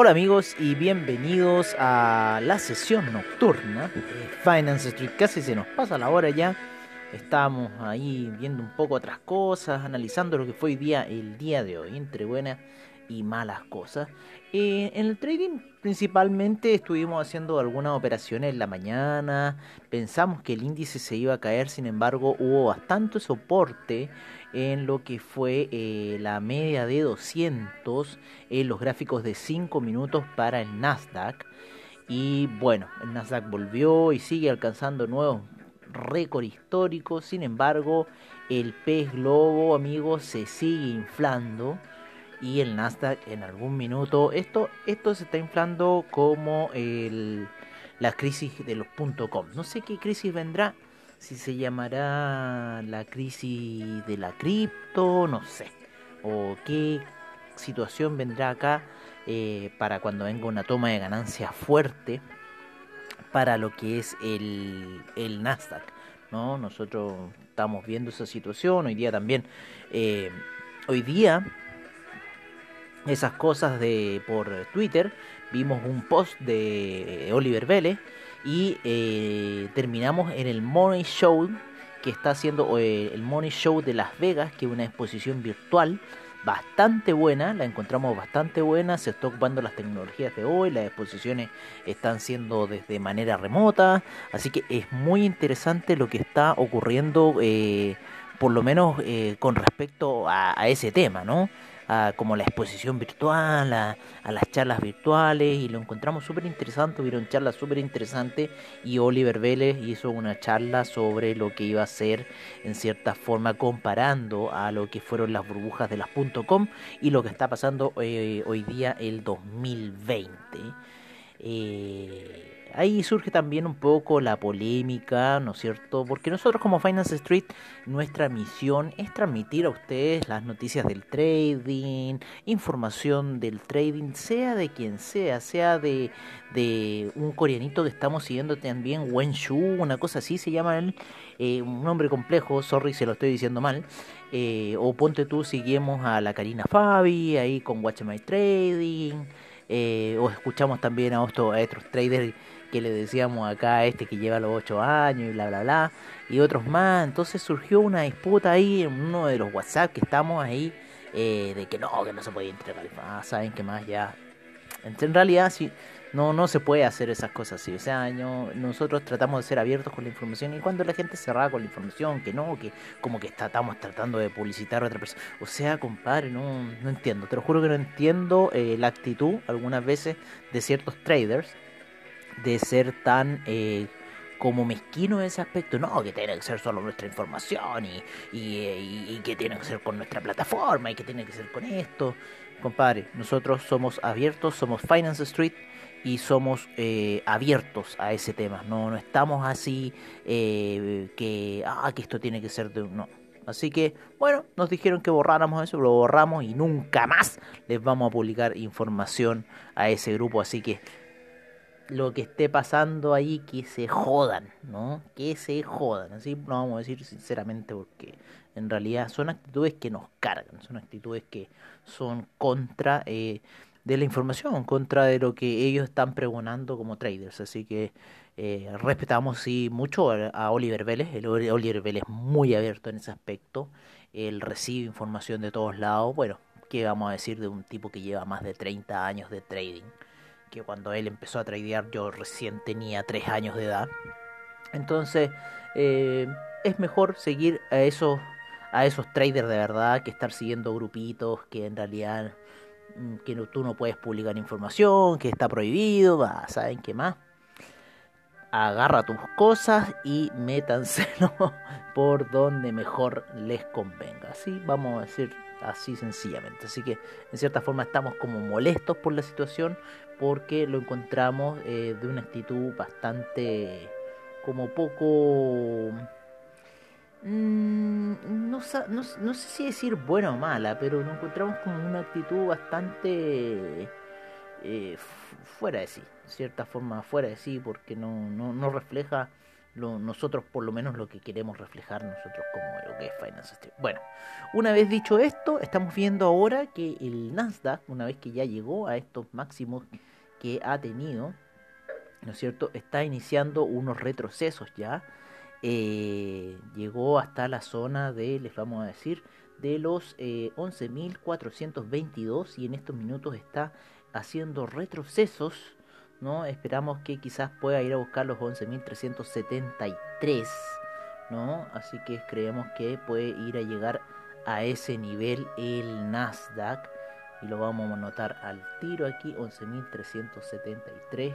Hola amigos y bienvenidos a la sesión nocturna de Finance Street. Casi se nos pasa la hora ya. Estamos ahí viendo un poco otras cosas, analizando lo que fue hoy día, el día de hoy, entre buenas y malas cosas. En el trading principalmente estuvimos haciendo algunas operaciones en la mañana, pensamos que el índice se iba a caer, sin embargo hubo bastante soporte en lo que fue eh, la media de 200 en los gráficos de 5 minutos para el Nasdaq. Y bueno, el Nasdaq volvió y sigue alcanzando nuevos récords históricos. Sin embargo, el pez globo, amigos, se sigue inflando. Y el Nasdaq en algún minuto, esto, esto se está inflando como el, la crisis de los .com. No sé qué crisis vendrá, si se llamará la crisis de la cripto, no sé, o qué situación vendrá acá eh, para cuando venga una toma de ganancia fuerte para lo que es el, el Nasdaq. ¿no? Nosotros estamos viendo esa situación, hoy día también, eh, hoy día esas cosas de por Twitter, vimos un post de Oliver Vélez y eh, terminamos en el Money Show que está haciendo eh, el Money Show de Las Vegas, que es una exposición virtual bastante buena, la encontramos bastante buena, se está ocupando las tecnologías de hoy, las exposiciones están siendo desde manera remota, así que es muy interesante lo que está ocurriendo, eh, por lo menos con respecto a, a ese tema, ¿no? A como la exposición virtual, a, las charlas virtuales y lo encontramos súper interesante, hubieron charlas súper interesantes y Oliver Vélez hizo una charla sobre lo que iba a ser en cierta forma comparando a lo que fueron las burbujas de las .com y lo que está pasando eh, hoy día el 2020. Eh, ahí surge también un poco la polémica, ¿no es cierto? Porque nosotros como Finance Street, nuestra misión es transmitir a ustedes las noticias del trading, información del trading, sea de quien sea, sea de, de un coreanito que estamos siguiendo también, Wen Shu, una cosa así se llama él, eh, un nombre complejo, sorry si lo estoy diciendo mal. Eh, o ponte tú, seguimos a la Karina Fabi, ahí con Watch My Trading. Eh, o escuchamos también a otros, a otros traders que le decíamos acá a este que lleva los 8 años y bla bla bla, y otros más. Entonces surgió una disputa ahí en uno de los WhatsApp que estamos ahí, eh, de que no, que no se podía entregar. Ah, saben que más ya. En realidad, sí, no, no se puede hacer esas cosas así. O sea, nosotros tratamos de ser abiertos con la información y cuando la gente se cerrada con la información, que no, que como que estamos tratando de publicitar a otra persona. O sea, compadre, no, no entiendo. Te lo juro que no entiendo eh, la actitud algunas veces de ciertos traders de ser tan eh, como mezquino en ese aspecto. No, que tiene que ser solo nuestra información y, y, que tiene que ser con nuestra plataforma y que tiene que ser con esto. Compadre, nosotros somos abiertos, somos Finance Street y somos eh, abiertos a ese tema. No, no estamos así eh, que, ah, que esto tiene que ser de... No. Así que, bueno, nos dijeron que borráramos eso, lo borramos y nunca más les vamos a publicar información a ese grupo. Así que lo que esté pasando ahí, que se jodan, ¿no? Que se jodan, así lo vamos a decir sinceramente porque en realidad son actitudes que nos cargan, son actitudes que son contra eh, de la información, contra de lo que ellos están pregonando como traders, así que eh, respetamos sí mucho a, Oliver Vélez, el Oliver Vélez es muy abierto en ese aspecto, él recibe información de todos lados, bueno, ¿qué vamos a decir de un tipo que lleva más de 30 años de trading? que cuando él empezó a tradear yo recién tenía 3 años de edad. Entonces eh, es mejor seguir a esos, a esos traders de verdad que estar siguiendo grupitos que en realidad mm, que tú no puedes publicar información, que está prohibido, ¿saben qué más? Agarra tus cosas y métanselo por donde mejor les convenga. Así vamos a decir así sencillamente. Así que en cierta forma estamos como molestos por la situación porque lo encontramos eh, de una actitud bastante como poco... Mm, no, no, sé si decir buena o mala, pero lo encontramos como una actitud bastante eh, fuera de sí, de cierta forma fuera de sí, porque no, no, no refleja lo, nosotros por lo menos lo que queremos reflejar nosotros como lo que es Finance Street. Bueno, una vez dicho esto, estamos viendo ahora que el Nasdaq, una vez que ya llegó a estos máximos que ha tenido, ¿no es cierto? Está iniciando unos retrocesos ya. Eh, llegó hasta la zona de, les vamos a decir, de los eh, 11.422 y en estos minutos está haciendo retrocesos, ¿no? Esperamos que quizás pueda ir a buscar los 11.373, ¿no? Así que creemos que puede ir a llegar a ese nivel el Nasdaq y lo vamos a notar al tiro aquí 11.373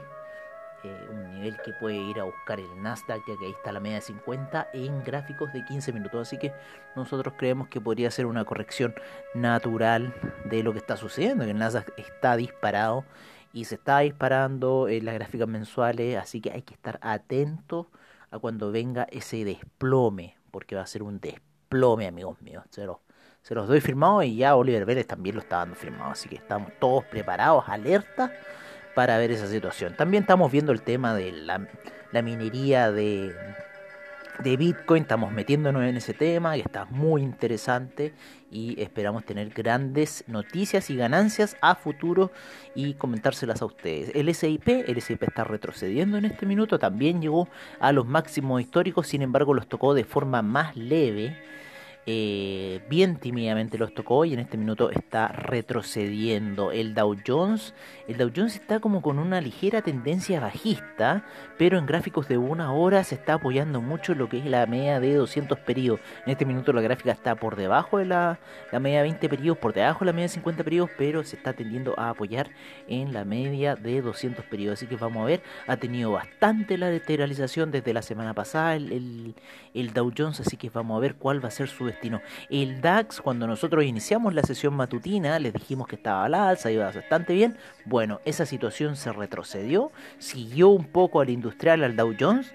eh, un nivel que puede ir a buscar el Nasdaq, ya que ahí está la media de 50 en gráficos de 15 minutos. Así que nosotros creemos que podría ser una corrección natural de lo que está sucediendo, que el Nasdaq está disparado y se está disparando en las gráficas mensuales, así que hay que estar atento a cuando venga ese desplome, porque va a ser un desplome, amigos míos. Se los, se los doy firmado y ya Oliver Vélez también lo está dando firmado, así que estamos todos preparados, alerta para ver esa situación. También estamos viendo el tema de la, minería de, Bitcoin, estamos metiéndonos en ese tema que está muy interesante y esperamos tener grandes noticias y ganancias a futuro y comentárselas a ustedes. El SIP, el SIP está retrocediendo en este minuto, también llegó a los máximos históricos, sin embargo los tocó de forma más leve eh, bien tímidamente los tocó y en este minuto está retrocediendo. El Dow Jones, el Dow Jones está como con una ligera tendencia bajista, pero en gráficos de una hora se está apoyando mucho lo que es la media de 200 periodos. En este minuto la gráfica está por debajo de la, la media de 20 periodos, por debajo de la media de 50 periodos, pero se está tendiendo a apoyar en la media de 200 periodos. Así que vamos a ver, ha tenido bastante la lateralización desde la semana pasada el, el, el Dow Jones, así que vamos a ver cuál va a ser su el DAX, cuando nosotros iniciamos la sesión matutina, les dijimos que estaba al alza, iba bastante bien. Bueno, esa situación se retrocedió, siguió un poco al industrial, al Dow Jones,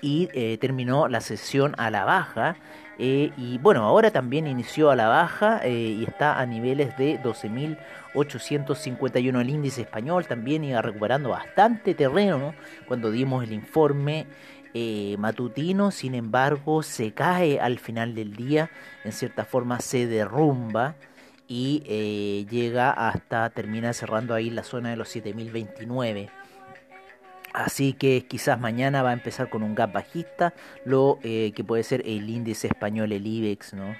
y eh, terminó la sesión a la baja. Eh, y bueno, ahora también inició a la baja eh, y está a niveles de 12.851 el índice español. También iba recuperando bastante terreno cuando dimos el informe eh, matutino, sin embargo, se cae al final del día, en cierta forma se derrumba y eh, llega hasta, termina cerrando ahí la zona de los 7029. Así que quizás mañana va a empezar con un gap bajista, lo eh, que puede ser el índice español, el IBEX, ¿no?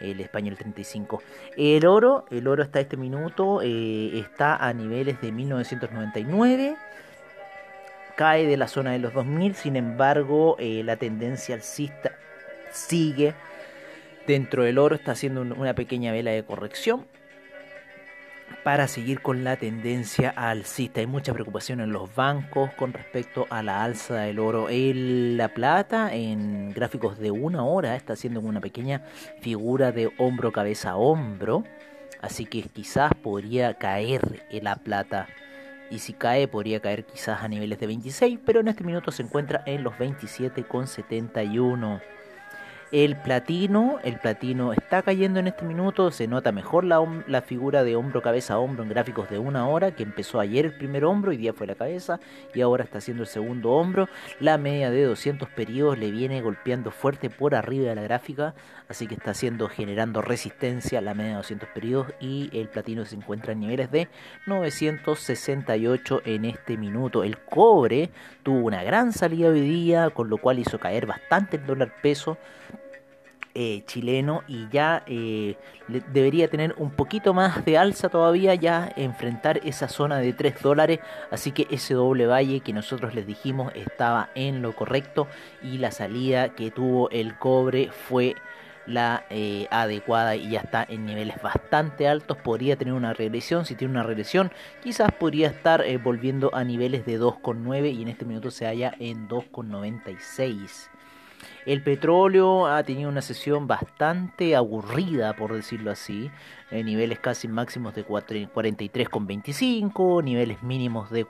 el español 35. El oro, el oro hasta este minuto está a niveles de 1999 cae de la zona de los 2000, sin embargo eh, la tendencia alcista sigue dentro del oro, está haciendo una pequeña vela de corrección para seguir con la tendencia alcista. Hay mucha preocupación en los bancos con respecto a la alza del oro. El, la plata en gráficos de una hora está haciendo una pequeña figura de hombro, cabeza, hombro. Así que quizás podría caer en la plata y si cae podría caer quizás a niveles de 26, pero en este minuto se encuentra en los 27,71. El platino, el platino está cayendo en este minuto, se nota mejor la, la, figura de hombro, cabeza, hombro en gráficos de una hora, que empezó ayer el primer hombro, y día fue la cabeza, y ahora está haciendo el segundo hombro. La media de 200 periodos le viene golpeando fuerte por arriba de la gráfica, así que está haciendo, generando resistencia la media de 200 periodos, y el platino se encuentra en niveles de 968 en este minuto. El cobre tuvo una gran salida hoy día, con lo cual hizo caer bastante el dólar peso eh, chileno y ya eh, debería tener un poquito más de alza todavía ya enfrentar esa zona de 3 dólares así que ese doble valle que nosotros les dijimos estaba en lo correcto y la salida que tuvo el cobre fue la eh, adecuada y ya está en niveles bastante altos podría tener una regresión si tiene una regresión quizás podría estar volviendo a niveles de 2,9 y en este minuto se halla en 2,96 El petróleo ha tenido una sesión bastante aburrida, por decirlo así. Niveles casi máximos de 43,25, niveles mínimos de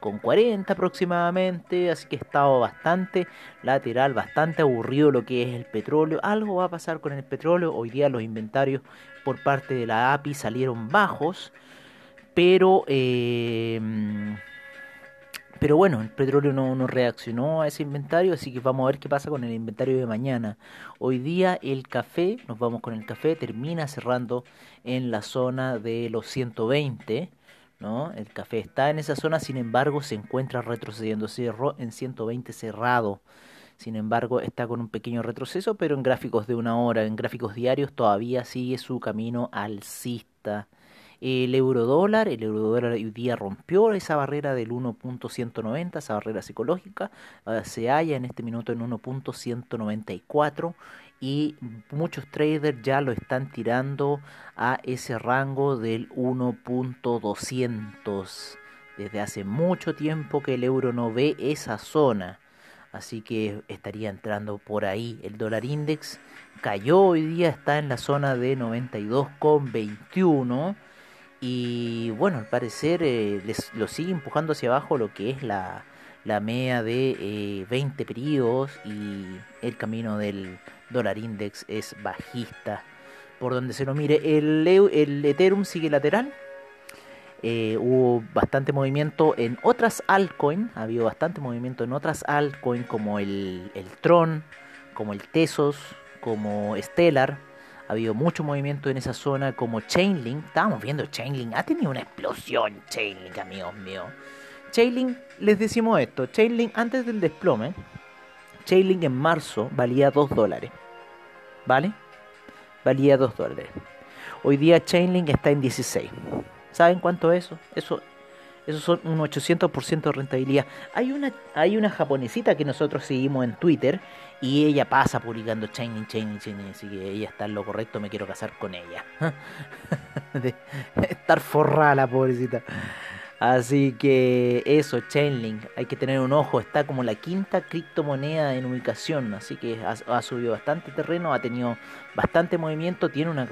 42,40 aproximadamente. Así que ha estado bastante lateral, bastante aburrido lo que es el petróleo. Algo va a pasar con el petróleo. Hoy día los inventarios por parte de la API salieron bajos. Pero... Eh, pero bueno, el petróleo no, no, reaccionó a ese inventario, así que vamos a ver qué pasa con el inventario de mañana. Hoy día el café, nos vamos con el café, termina cerrando en la zona de los 120. ¿No? El café está en esa zona, sin embargo se encuentra retrocediendo, cerró en 120 cerrado. Sin embargo, está con un pequeño retroceso, pero en gráficos de una hora, en gráficos diarios, todavía sigue su camino alcista. El eurodólar, el eurodólar hoy día rompió esa barrera del 1.190, esa barrera psicológica, se halla en este minuto en 1.194 y muchos traders ya lo están tirando a ese rango del 1.200. Desde hace mucho tiempo que el euro no ve esa zona. Así que estaría entrando por ahí. El dólar index cayó hoy día, está en la zona de 92,21 y bueno, al parecer eh, les, lo sigue empujando hacia abajo lo que es la, la media de eh, 20 periodos y el camino del dólar index es bajista. Por donde se lo mire, el, el Ethereum sigue lateral. Eh, hubo bastante movimiento en otras altcoins, ha habido bastante movimiento en otras altcoins como el, el Tron, como el Tesos, como Stellar ha habido mucho movimiento en esa zona como Chainlink. Estábamos viendo Chainlink. Ha tenido una explosión Chainlink, amigos míos. Chainlink, les decimos esto. Chainlink antes del desplome. Chainlink en marzo valía 2 dólares. ¿Vale? Valía 2 dólares. Hoy día Chainlink está en 16. ¿Saben cuánto es eso? Eso eso son un 800% de rentabilidad. Hay una, hay una japonesita que nosotros seguimos en Twitter y ella pasa publicando Chain, Chain, Chain. Así que ella está en lo correcto, me quiero casar con ella. estar forrada la pobrecita. Así que eso, Chainlink, hay que tener un ojo, está como la quinta criptomoneda en ubicación, así que ha, subido bastante terreno, ha tenido bastante movimiento, tiene una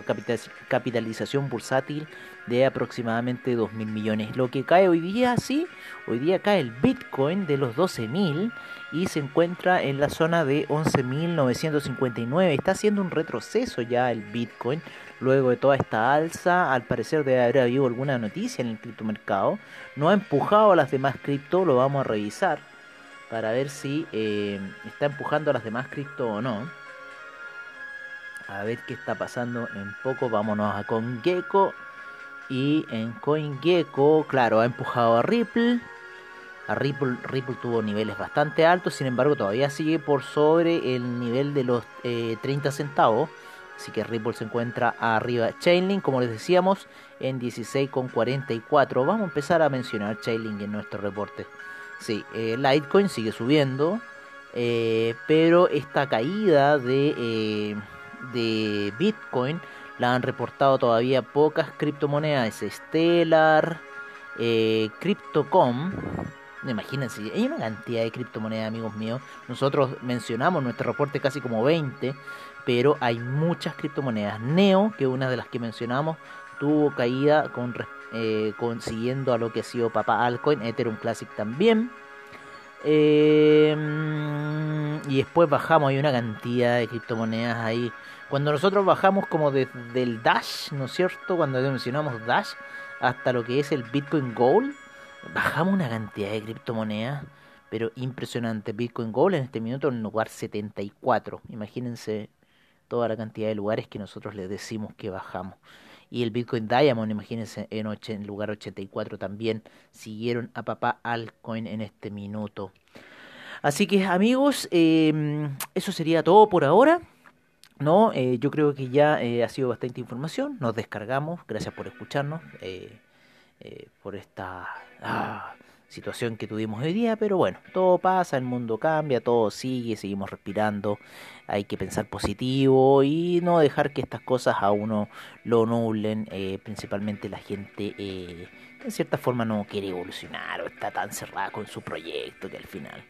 capitalización bursátil de aproximadamente 2 mil millones. Lo que cae hoy día, sí, hoy día cae el Bitcoin de los 12 mil y se encuentra en la zona de 11.959. Está haciendo un retroceso ya el Bitcoin luego de toda esta alza. Al parecer debe haber habido alguna noticia en el criptomercado. No ha empujado a las demás cripto, lo vamos a revisar para ver si eh, está empujando a las demás cripto o no. A ver qué está pasando en poco. Vámonos a CoinGecko. Y en CoinGecko, claro, ha empujado a Ripple. A Ripple, Ripple tuvo niveles bastante altos, sin embargo todavía sigue por sobre el nivel de los 30 eh, centavos. Así que Ripple se encuentra arriba. Chainlink, como les decíamos, en 16,44. Vamos a empezar a mencionar Chainlink en nuestro reporte. Sí, eh, Litecoin sigue subiendo. Eh, pero esta caída de, de Bitcoin la han reportado todavía pocas criptomonedas. Stellar, Cryptocom Imagínense, hay una cantidad de criptomonedas, amigos míos. Nosotros mencionamos en nuestro reporte casi como 20, pero hay muchas criptomonedas. Neo, que es una de las que mencionamos, tuvo caída eh, siguiendo a lo que ha sido Papa Alcoin, Ethereum Classic también. Em, y después bajamos, hay una cantidad de criptomonedas ahí. Cuando nosotros bajamos como desde el Dash, ¿no es cierto? Cuando mencionamos Dash, hasta lo que es el Bitcoin Gold bajamos una cantidad de criptomonedas, pero impresionante. Bitcoin Gold en este minuto en lugar 74. Imagínense toda la cantidad de lugares que nosotros les decimos que bajamos. Y el Bitcoin Diamond, imagínense, en, en lugar 84 también siguieron a papá altcoin en este minuto. Así que amigos, em, eso sería todo por ahora. No, eh, yo creo que ya eh, ha sido bastante información. Nos descargamos. Gracias por escucharnos. Eh, por esta ah, situación que tuvimos hoy día, pero bueno, todo pasa, el mundo cambia, todo sigue, seguimos respirando, hay que pensar positivo y no dejar que estas cosas a uno lo nublen, eh, principalmente la gente eh, en cierta forma no quiere evolucionar o está tan cerrada con su proyecto que al final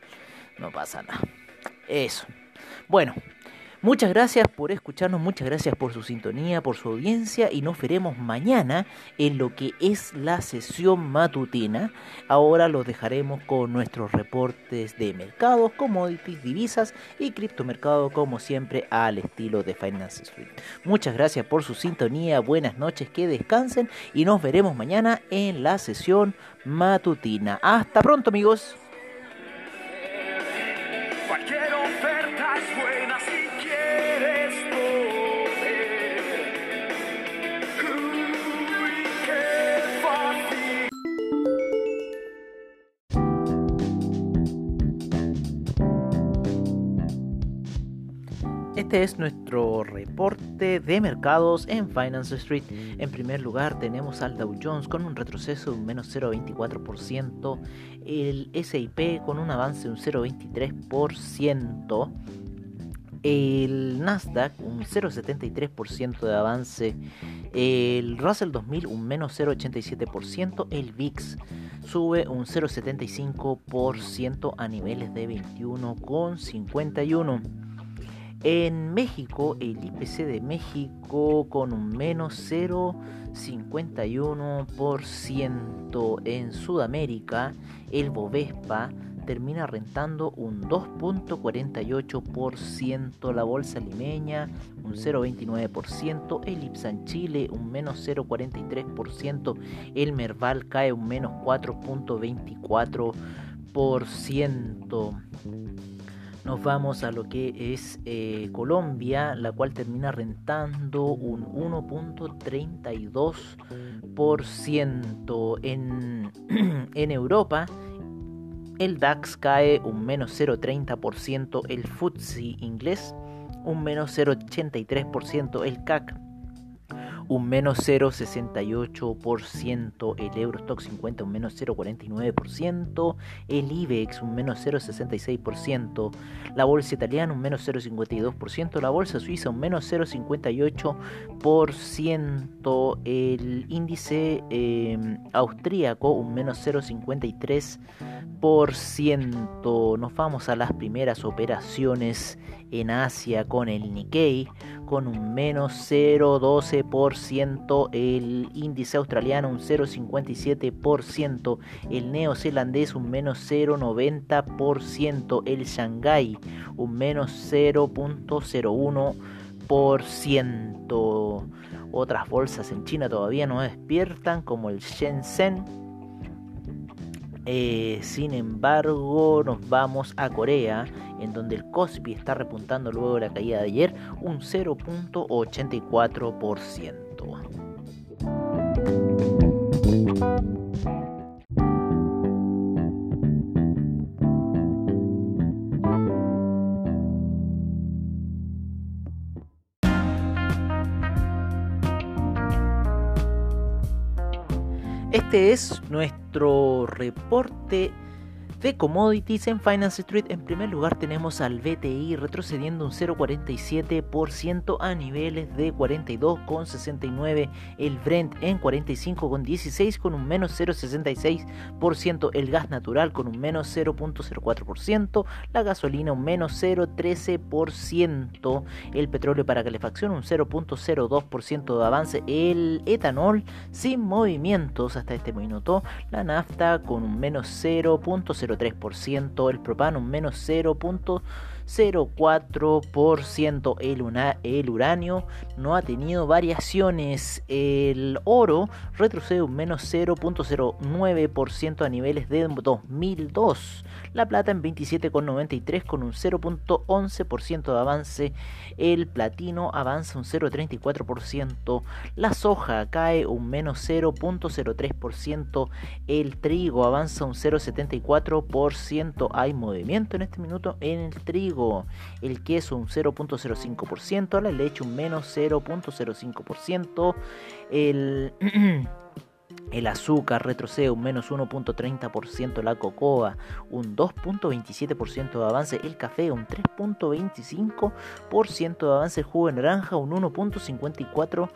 no pasa nada. Eso. Bueno, Muchas gracias por escucharnos, muchas gracias por su sintonía, por su audiencia y nos veremos mañana en lo que es la sesión matutina. Ahora los dejaremos con nuestros reportes de mercados, commodities, divisas y criptomercado como siempre al estilo de Finance Street. Muchas gracias por su sintonía, buenas noches, que descansen y nos veremos mañana en la sesión matutina. Hasta pronto amigos. Este es nuestro reporte de mercados en Finance Street. En primer lugar tenemos al Dow Jones con un retroceso de un menos 0,24%, el SIP con un avance de un 0,23%, el Nasdaq un 0,73% de avance, el Russell 2000 un menos 0,87%, el VIX sube un 0,75% a niveles de 21,51%. En México, el IPC de México con un menos 0,51%. En Sudamérica, el Bovespa termina rentando un 2.48%, la bolsa limeña un 0.29%, el Ipsan Chile un menos 0.43%, el Merval cae un menos 4.24% nos vamos a lo que es eh, Colombia, la cual termina rentando un 1.32%. En, en Europa, el DAX cae un menos 0.30%, el FTSE inglés un menos 0.83%, el CAC un menos 0,68%, el Eurostock 50 un menos 0,49%, el IBEX un menos 0,66%, la bolsa italiana un menos 0,52%, la bolsa suiza un menos 0,58%, el índice eh, austríaco un menos 0,53%. Nos vamos a las primeras operaciones en Asia con el Nikkei con un menos 0,12%, el índice australiano un 0,57%, el neozelandés un menos 0,90%, el Shanghai un menos 0,01%. Otras bolsas en China todavía no despiertan, como el Shenzhen eh, sin embargo, nos vamos a Corea, en donde el Kospi está repuntando luego de la caída de ayer un 0.84%. Este es nuestro reporte de commodities en Finance Street. En primer lugar tenemos al BTI retrocediendo un 0,47% a niveles de 42,69. El Brent en 45,16 con un menos 0,66%. El gas natural con un menos 0,04%. La gasolina un menos 0,13%. El petróleo para calefacción un 0,02% de avance. El etanol sin movimientos hasta este minuto. La nafta con un menos 0,03%, el propano menos 0. 0,4%. El, el uranio no ha tenido variaciones. El oro retrocede un menos 0,09% a niveles de 2002. La plata en 27,93 con un 0,11% de avance. El platino avanza un 0,34%. La soja cae un menos 0,03%. El trigo avanza un 0,74%. Hay movimiento en este minuto en el trigo el queso un 0.05%, la leche un menos 0.05%, el... El azúcar retrocede un menos 1.30%, la cocoa un 2.27% de avance, el café un 3.25% de avance, el jugo de naranja un 1.54% 0.25%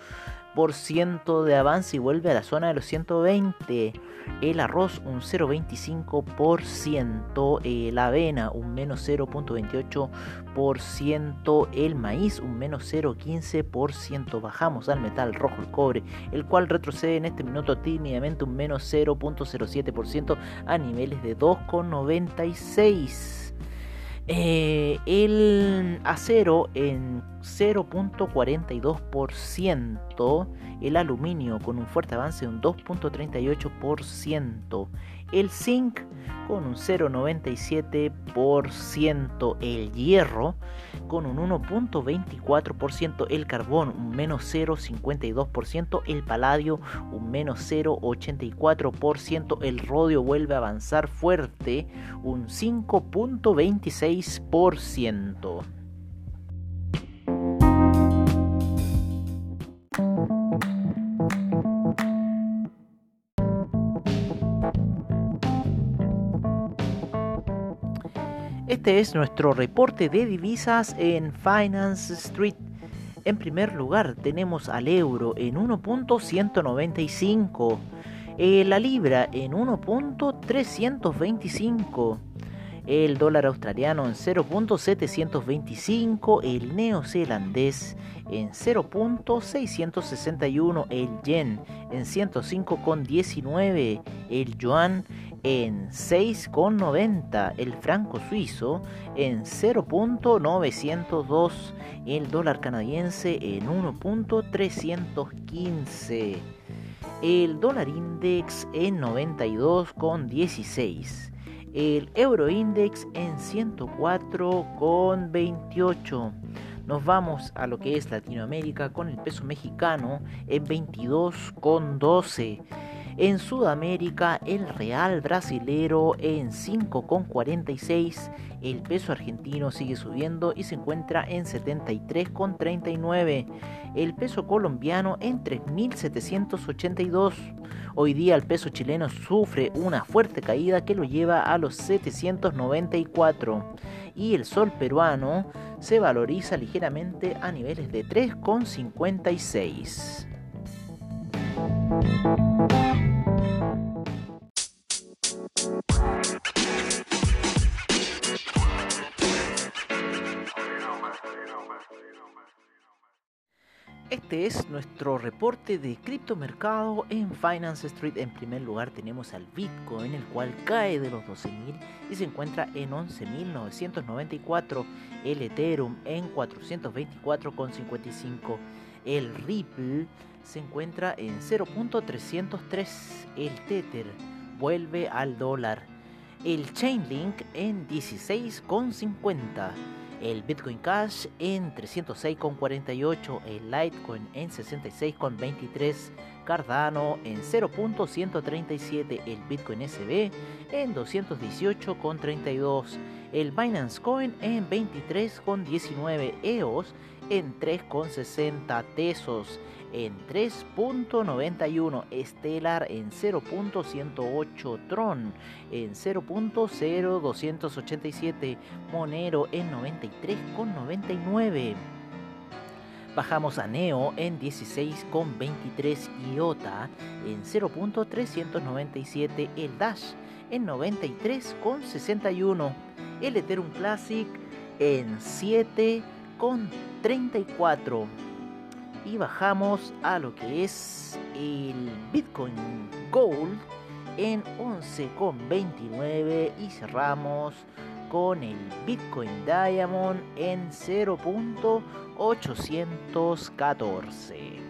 de avance y vuelve a la zona de los 120. El arroz un 0.25%, la avena un menos 0.28%, el maíz un menos 0.15%. Bajamos al metal rojo, el cobre, el cual retrocede en este minuto tímidamente un menos 0.07% a niveles de 2.96. Eh, el acero en 0.42%, el aluminio con un fuerte avance de un 2.38%, el zinc con un 0,97%, el hierro con un 1.24%, el carbón un menos 0.52%, el paladio un menos 0.84%, el rodio vuelve a avanzar fuerte un 5.26%. Este es nuestro reporte de divisas en Finance Street. En primer lugar tenemos al euro en 1.195, eh, la libra en 1.325, el dólar australiano en 0.725, el neozelandés en 0.661, el yen en 105,19, el yuan en 6,90, el franco suizo en 0.902, el dólar canadiense en 1.315, el dólar index en 92,16, el euro index en 104,28. Nos vamos a lo que es Latinoamérica con el peso mexicano en 22,12 en Sudamérica, el real brasilero en 5,46. El peso argentino sigue subiendo y se encuentra en 73,39. El peso colombiano en 3.782. Hoy día el peso chileno sufre una fuerte caída que lo lleva a los 794. Y el sol peruano se valoriza ligeramente a niveles de 3,56. Este es nuestro reporte de criptomercado en Finance Street. En primer lugar tenemos al Bitcoin, el cual cae de los 12.000 y se encuentra en 11.994. El Ethereum en 424,55. El Ripple se encuentra en 0.303. El Tether vuelve al dólar. El Chainlink en 16,50 el Bitcoin Cash en 306,48, el Litecoin en 66,23, Cardano en 0.137, el Bitcoin SB en 218,32, el Binance Coin en 23,19, EOS en 3,60 Tesos en 3.91, Stellar en 0.108, Tron en 0.0287, Monero en 93.99. Bajamos a Neo en 16,23 IOTA en 0.397, el Dash en 93,61, el Ethereum Classic en 7,34 y bajamos a lo que es el Bitcoin Gold en 11,29 y cerramos con el Bitcoin Diamond en 0.814.